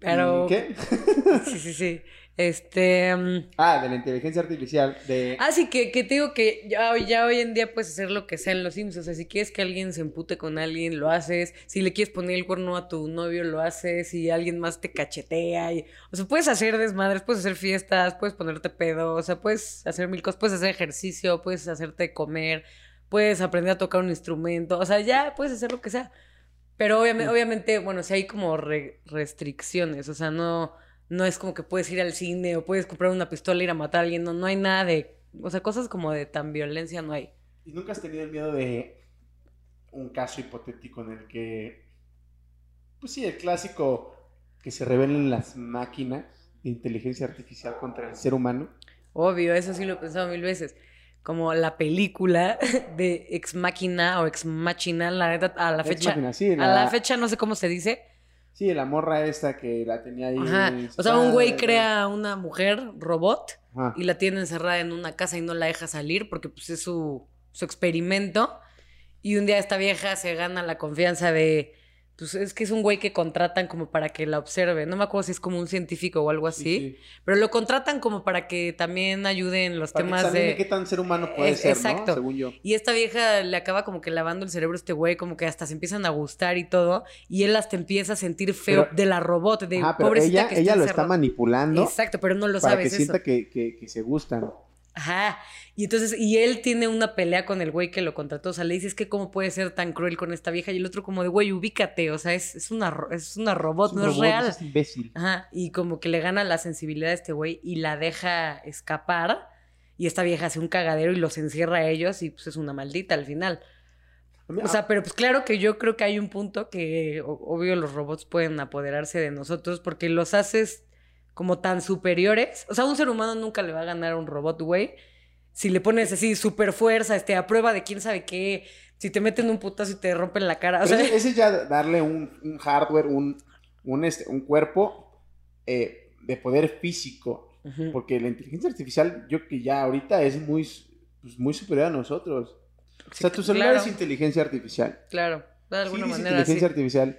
Pero. ¿Y ¿Qué? Sí, sí, sí. Este. mm, Ah, de la inteligencia artificial. De... Ah, sí, que, que te digo que ya, hoy- ya hoy en día puedes hacer lo que sea en los Sims. O sea, si quieres que alguien se empute con alguien, lo haces. Si le quieres poner el cuerno a tu novio, lo haces. Si alguien más te cachetea. Y... O sea, puedes hacer desmadres, puedes hacer fiestas, puedes ponerte pedo. O sea, puedes hacer mil cosas. Puedes hacer ejercicio, puedes hacerte comer, puedes aprender a tocar un instrumento. O sea, ya puedes hacer lo que sea. Pero obviamente, obviamente bueno, si hay como re- restricciones. O sea, no, no es como que puedes ir al cine o puedes comprar una pistola e ir a matar a alguien. No, no hay nada de. O sea, cosas como de tan violencia no hay. ¿Y nunca has tenido el miedo de un caso hipotético en el que, pues sí, el clásico que se revelen las máquinas de inteligencia artificial contra el ser humano? Obvio, eso sí lo he pensado mil veces. Como la película de Ex Machina o Ex Machina, la neta, a la fecha. Machina, sí, A la fecha no sé cómo se dice. Sí, la morra esta que la tenía ahí. Ajá. O sea, un güey crea una mujer robot Ajá. y la tiene encerrada en una casa y no la deja salir porque pues es su, su experimento. Y un día esta vieja se gana la confianza de, pues es que es un güey que contratan como para que la observe. No me acuerdo si es como un científico o algo así, Sí, sí. pero lo contratan como para que también ayude en los Para temas de... qué tan ser humano puede Es- ser, exacto. ¿no? Según yo. Y esta vieja le acaba como que lavando el cerebro a este güey, como que hasta se empiezan a gustar y todo, y él hasta empieza a sentir feo Pero- de la robot, de Ajá, pero pobrecita ella, que está ella lo está manipulando Exacto, pero no lo para sabes que eso. sienta que, que- que se gustan. Ajá. Y entonces, y él tiene una pelea con el güey que lo contrató. O sea, le dice, es que cómo puede ser tan cruel con esta vieja. Y el otro como de, güey, ubícate. O sea, es, es, una, es una robot, un no es robot, real. Es imbécil. Ajá. Y como que le gana la sensibilidad a este güey y la deja escapar. Y esta vieja hace un cagadero y los encierra a ellos y pues es una maldita al final. O sea, pero pues claro que yo creo que hay un punto que obvio los robots pueden apoderarse de nosotros porque los haces como tan superiores. O sea, un ser humano nunca le va a ganar a un robot, güey. Si le pones así super fuerza, este, a prueba de quién sabe qué, si te meten un putazo y te rompen la cara. O Pero sea, ese, ese es ya darle un, un hardware, un, un, este, un cuerpo eh, de poder físico. Porque la inteligencia artificial, yo que ya ahorita es muy, pues, muy superior a nosotros. O sea, tu celular claro. es inteligencia artificial. Claro, de alguna Sí, manera sí. inteligencia artificial.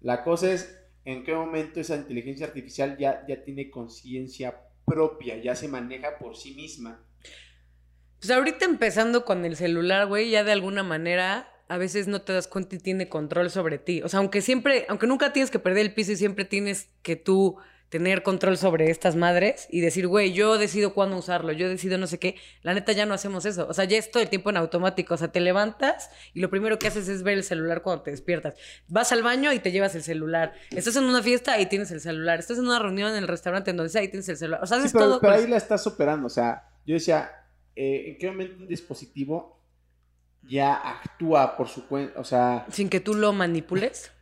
La cosa es en qué momento esa inteligencia artificial ya, ya tiene conciencia propia, ya se maneja por sí misma. Pues ahorita empezando con el celular, güey, ya de alguna manera a veces no te das cuenta y tiene control sobre ti. O sea, aunque siempre, aunque nunca tienes que perder el piso y siempre tienes que tú tener control sobre estas madres y decir, güey, yo decido cuándo usarlo, yo decido no sé qué. La neta ya no hacemos eso. O sea, ya es todo el tiempo en automático. O sea, te levantas y lo primero que haces es ver el celular cuando te despiertas. Vas al baño y te llevas el celular. Estás en una fiesta y tienes el celular. Estás en una reunión en el restaurante en donde sea y tienes el celular. O sea, Sí, haces pero, todo. pero ahí la estás superando. O sea, yo decía, eh, ¿en qué momento un dispositivo ya actúa por su cuenta? O sea, Sin que tú lo manipules.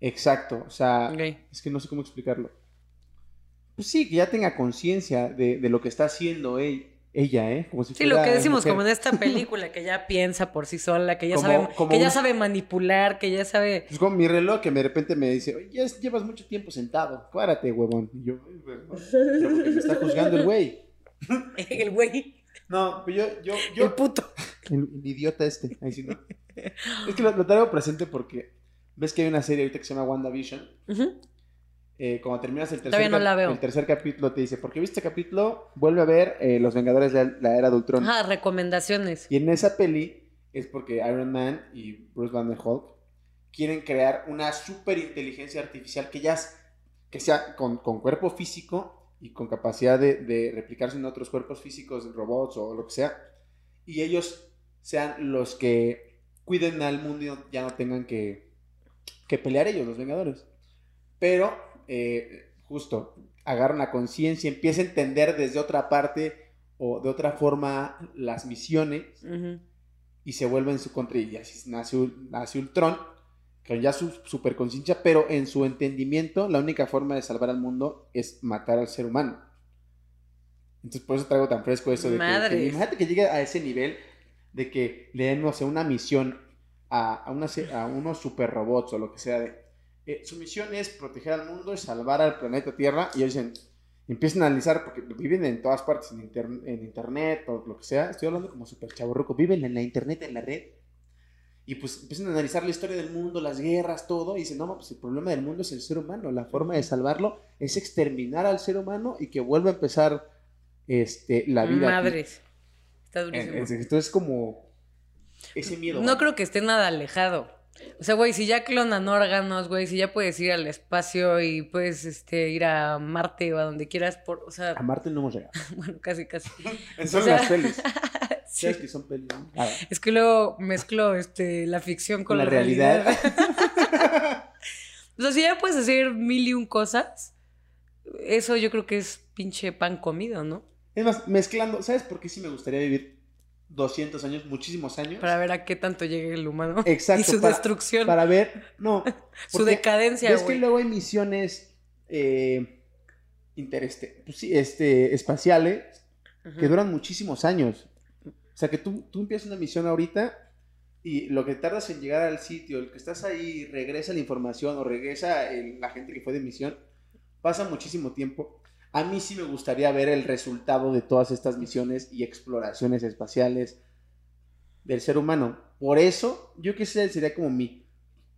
exacto. O sea, es que no sé cómo explicarlo. Pues sí, que ya tenga conciencia de, de lo que está haciendo él- ella, ¿eh? Como si Sí, lo que decimos, mujer. como en esta película, que ya piensa por sí sola, que ya, Como- sabe, como que ya un- sabe manipular, que ya sabe... Es como mi reloj que de repente me dice, oye, ya llevas mucho tiempo sentado, párate, huevón. Y yo, "Ay, huevón, porque me está juzgando el güey. El güey, No, pero yo, yo, el yo, puto. el, el idiota este. Ahí sí, ¿no? Es que lo, lo traigo presente porque ves que hay una serie ahorita que se llama WandaVision. Ujú. Eh, cuando terminas el tercer, no el capítulo te dice, porque viste capítulo, vuelve a ver eh, Los Vengadores de la, Era de Ultron. Ajá, recomendaciones. Y en esa peli es porque Iron Man y Bruce Banner Hulk quieren crear una super inteligencia artificial que ya que sea con, con cuerpo físico y con capacidad de, de replicarse en otros cuerpos físicos, robots o lo que sea, y ellos sean los que cuiden al mundo y ya no tengan que, que pelear ellos, los Vengadores. Pero, eh, justo, agarran la conciencia, empieza a entender desde otra parte o de otra forma las misiones y se vuelve en su contra y así nace, nace Ultron, con ya su superconciencia, pero en su entendimiento la única forma de salvar al mundo es matar al ser humano. Entonces por eso traigo tan fresco eso de que- imagínate que llegue a ese nivel de que le den, no sé, una misión a, a, una a unos super robots o lo que sea de... eh, su misión es proteger al mundo y salvar al planeta Tierra y ellos dicen, empiezan a analizar porque viven en todas partes, en, inter- en internet o lo que sea. Estoy hablando como super chaborroco. Viven en la internet, en la red. Y pues empiezan a analizar la historia del mundo, las guerras, todo. Y dicen, no, pues el problema del mundo es el ser humano. La forma de salvarlo es exterminar al ser humano y que vuelva a empezar este, la vida. aquí". Madres. Está durísimo. En- en- Entonces, como ese miedo. No creo que esté nada alejado. O sea, güey, si ya clonan órganos, güey, si ya puedes ir al espacio y puedes este, ir a Marte o a donde quieras, por, o sea, A Marte no hemos llegado. bueno, casi, casi. Son O sea, las pelis. Sí. ¿Sabes que son pelis? no? Ah, Es que luego mezclo este, la ficción con Con la, la realidad. realidad. o sea, si ya puedes hacer mil y un cosas, eso yo creo que es pinche pan comido, ¿no? Es más, mezclando, ¿sabes por qué sí me gustaría vivir 200 años, muchísimos años? Para ver a qué tanto llega el humano. Exacto, Y su para- destrucción. Para ver, no. su decadencia, ¿Ves que luego hay misiones eh, intereste- pues este, espaciales que duran muchísimos años? O sea, que tú, tú empiezas una misión ahorita y lo que tardas en llegar al sitio, el que estás ahí, regresa la información o regresa el- la gente que fue de misión, pasa muchísimo tiempo. A mí sí me gustaría ver el resultado de todas estas misiones y exploraciones espaciales del ser humano. Por eso, yo que sé, sería como mi,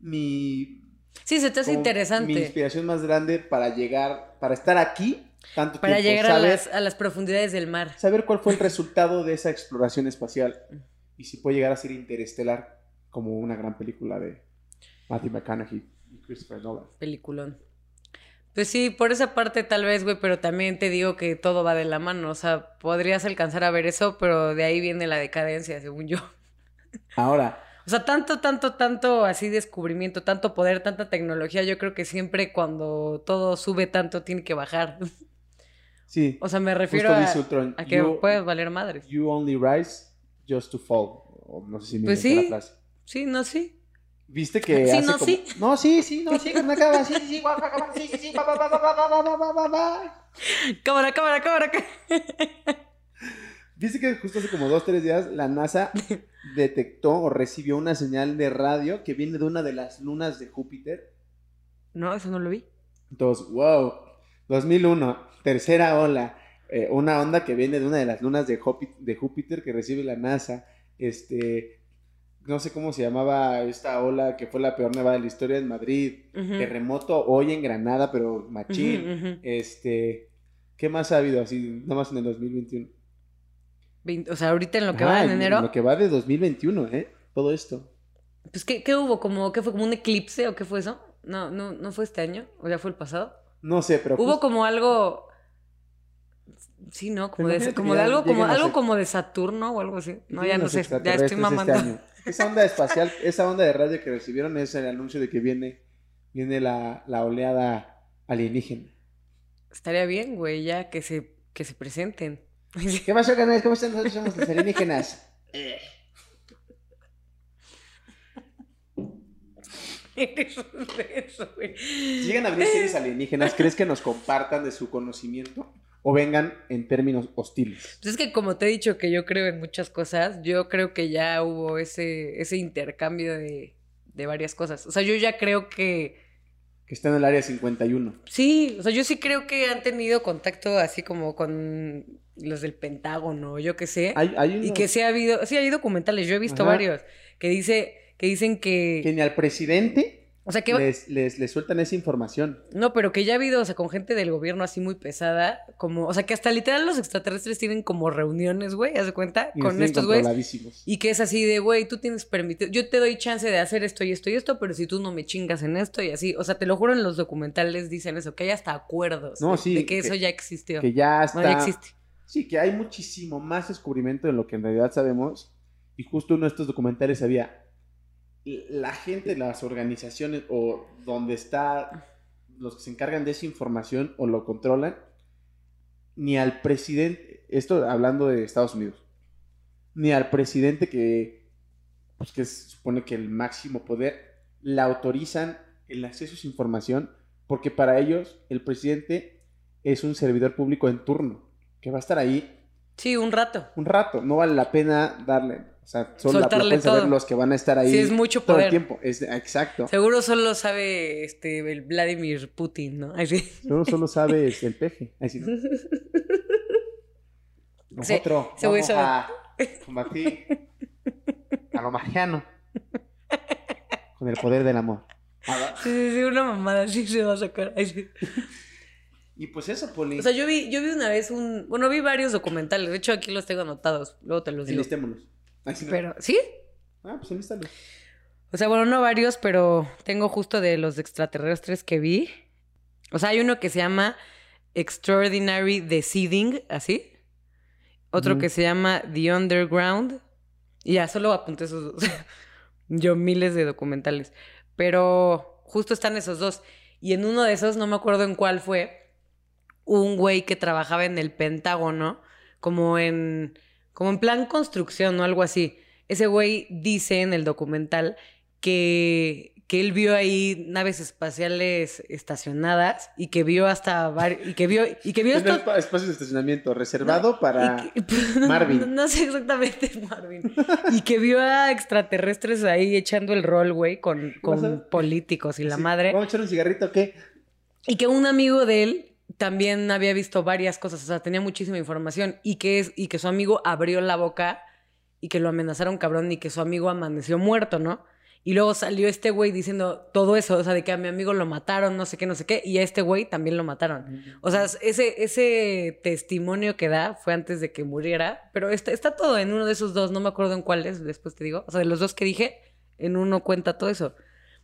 mi Sí, se te hace interesante. Mi inspiración más grande para llegar, para estar aquí tanto Para tiempo, llegar a las, a las profundidades del mar. saber cuál fue el resultado de esa exploración espacial y si puede llegar a ser interestelar como una gran película de Matthew McConaughey y Christopher Nolan. Peliculón. Pues sí, por esa parte tal vez, güey, pero también te digo que todo va de la mano. O sea, podrías alcanzar a ver eso, pero de ahí viene la decadencia, según yo. Ahora, O sea, tanto, tanto, tanto así descubrimiento, tanto poder, tanta tecnología, yo creo que siempre cuando todo sube tanto tiene que bajar. sí, O sea, me refiero a, que you, puedes valer madres. you only rise just to fall. O no sé si me Pues sí. la frase. Sí, no, sí. ¿Viste que Sí, hace no, como- sí. No, sí, sí, no, sí, que me acaba, sí, sí, sí, guau, guau, guau, sí, sí, sí, va, va, va, va, va, va, va, va, va, va. Cámara, cámara, cámara. cá- ¿Viste que justo hace como dos, tres días la NASA detectó o recibió una señal de radio que viene de una de las lunas de Júpiter? No, eso no lo vi. Entonces, wow, 2001, tercera ola, eh, una onda que viene de una de las lunas de Júpiter que recibe la NASA, este, no sé cómo se llamaba esta ola que fue la peor nevada de la historia en Madrid, terremoto hoy en Granada, pero machín, este, ¿qué más ha habido así, nada más en el 2021? Veinte- O sea, ahorita en lo que Ah, va en enero. Lo que va de 2021, ¿eh? Todo esto. Pues, ¿qué, qué hubo? ¿Como, ¿Qué fue? ¿Como un eclipse o qué fue eso? No, no, no fue este año. ¿O ya fue el pasado? No sé, pero. Hubo como algo. Sí, ¿no? Como de, como de algo, como, algo como de Saturno o algo así. No, ya no sé. Ya estoy este mamando. año. Esa onda espacial, esa onda de radio que recibieron es el anuncio de que viene, viene la, la oleada alienígena. Estaría bien, güey, ya que se, que se presenten. ¿Qué pasó, canales? ¿Cómo están? Nosotros somos los alienígenas. Eres un güey. Si llegan a abrir series alienígenas, ¿crees que nos compartan de su conocimiento o vengan en términos hostiles? Pues es que como te he dicho que yo creo en muchas cosas, yo creo que ya hubo ese, ese intercambio de, de varias cosas. O sea, yo ya creo que Que está en el área 51. sí, o sea, yo sí creo que han tenido contacto así como con los del Pentágono, yo qué sé. Hay, hay Y unos que sí ha habido, sí hay documentales, yo he visto Ajá. varios, que dice, que dicen que, que ni al presidente O sea, que... les, les, les sueltan esa información. No, pero que ya ha habido, o sea, con gente del gobierno así muy pesada, como, o sea, que hasta literal los extraterrestres tienen como reuniones, güey, ¿haz de cuenta? Y con estos güeyes. Y que es así de, güey, tú tienes permitido, yo te doy chance de hacer esto y esto y esto, pero si tú no me chingas en esto y así, o sea, te lo juro en los documentales dicen eso, que hay hasta acuerdos No, sí, de que, que- eso ya existió. Que ya está. No, ya existe. Sí, que hay muchísimo más descubrimiento de lo que en realidad sabemos. Y justo uno de estos documentales había la gente, las organizaciones o donde está los que se encargan de esa información o lo controlan, ni al presidente, esto hablando de Estados Unidos, ni al presidente que, pues que se supone que el máximo poder, le autorizan el acceso a esa información, porque para ellos el presidente es un servidor público en turno, que va a estar ahí Sí, un rato. un rato, no vale la pena darle, sea, solo la, lo Soltarle pueden saber todo. los que van a estar ahí Sí, es mucho todo el tiempo, es exacto. Seguro solo sabe este el Vladimir Putin, ¿no? Así. Solo, solo sabes el peje. Ahí sí, ¿no? Nosotros güey vamos a combatir a lo marciano con el poder del amor. Sí, sí, sí, una mamada así se va a sacar. Ay, sí. Y pues eso, Poli. O sea, yo vi, yo vi una vez un. Bueno, vi varios documentales. De hecho, aquí los tengo anotados. Luego te los digo. Enlistémonos. Pero, ¿sí? Ah, pues. O sea, bueno, no varios, pero tengo justo de los extraterrestres que vi. O sea, hay uno que se llama Extraordinary Deseeding, así. Otro que se llama The Underground. Y ya, solo apunté esos dos. Yo miles de documentales. Pero justo están esos dos. Y en uno de esos, no me acuerdo en cuál fue, un güey que trabajaba en el Pentágono, como en, como en plan construcción o algo así. Ese güey dice en el documental que, que él vio ahí naves espaciales estacionadas y que vio hasta y que vio y que vio estos de estacionamiento reservado para... que- no, Marvin. No, no sé exactamente Marvin. Y que vio a extraterrestres ahí echando el rol, güey, con, con políticos y la Sí, madre. Vamos a echar un cigarrito, ¿o ¿qué? Y que un amigo de él también había visto varias cosas, o sea, tenía muchísima información y que, es, y que su amigo abrió la boca y que lo amenazaron cabrón y que su amigo amaneció muerto, ¿no? Y luego salió este güey diciendo todo eso, o sea, de que a mi amigo lo mataron, no sé qué, no sé qué, y a este güey también lo mataron. O sea, ese, ese testimonio que da fue antes de que muriera, pero está, está todo en uno de esos dos, no me acuerdo en cuáles, después te digo. O sea, de los dos que dije, en uno cuenta todo eso.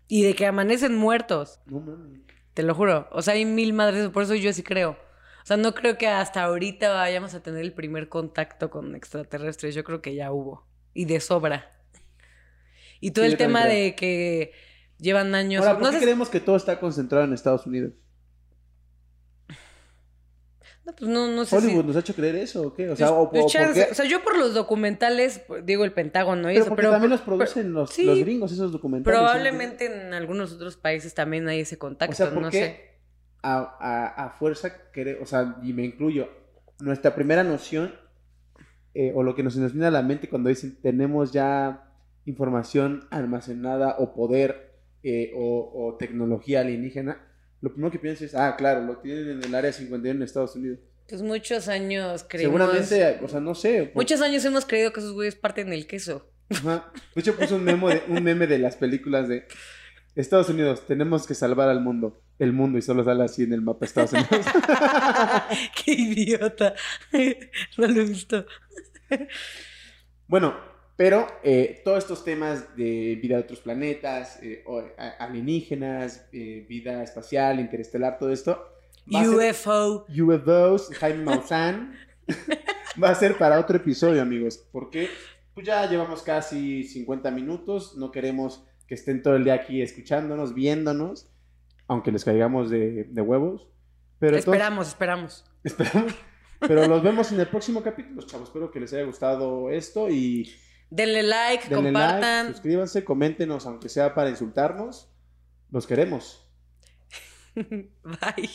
Y de que amanecen muertos. No mames. Te lo juro. O sea, hay mil madres, por eso yo sí creo. O sea, no creo que hasta ahorita vayamos a tener el primer contacto con extraterrestres. Yo creo que ya hubo. Y de sobra. Y todo Sí, el tema creo. de que llevan años. Ahora, ¿por no qué sé si- creemos que todo está concentrado en Estados Unidos? No, pues no, no sé. si- ¿Hollywood nos ha hecho creer eso o qué? O sea, Pues- o, pues o por chance. qué? O sea, yo por los documentales, digo el Pentágono y Pero eso, porque pero también los producen los, sí. los gringos esos documentales. probablemente en algunos otros países también hay ese contacto, O sea, ¿por no qué sé. a, a- a fuerza o sea, y me incluyo, nuestra primera noción eh, o lo que nos nos viene a la mente cuando dicen tenemos ya información almacenada o poder eh, o, o tecnología alienígena, lo primero que piensas es, ah, claro, lo tienen en el área 51 en Estados Unidos. Pues muchos años creímos. Seguramente, o sea, no sé. por- Muchos años hemos creído que esos güeyes parten el queso. Ajá. De hecho, puse un meme, de, un meme de las películas de Estados Unidos, tenemos que salvar al mundo. El mundo, y solo sale así en el mapa de Estados Unidos. Qué idiota. no lo he visto. bueno, pero eh, todos estos temas de vida de otros planetas, eh, alienígenas, eh, vida espacial, interestelar, todo esto. ser- UFO. UFOs, Jaime Maussan. va a ser para otro episodio, amigos. Porque pues ya llevamos casi 50 minutos. No queremos que estén todo el día aquí escuchándonos, viéndonos. Aunque les caigamos de, de huevos. Pero esperamos, esperamos. esperamos. Pero los vemos en el próximo capítulo, chavos. Espero que les haya gustado esto y Denle like, denle compartan. like, suscríbanse, coméntenos, aunque sea para insultarnos. Los queremos. Bye.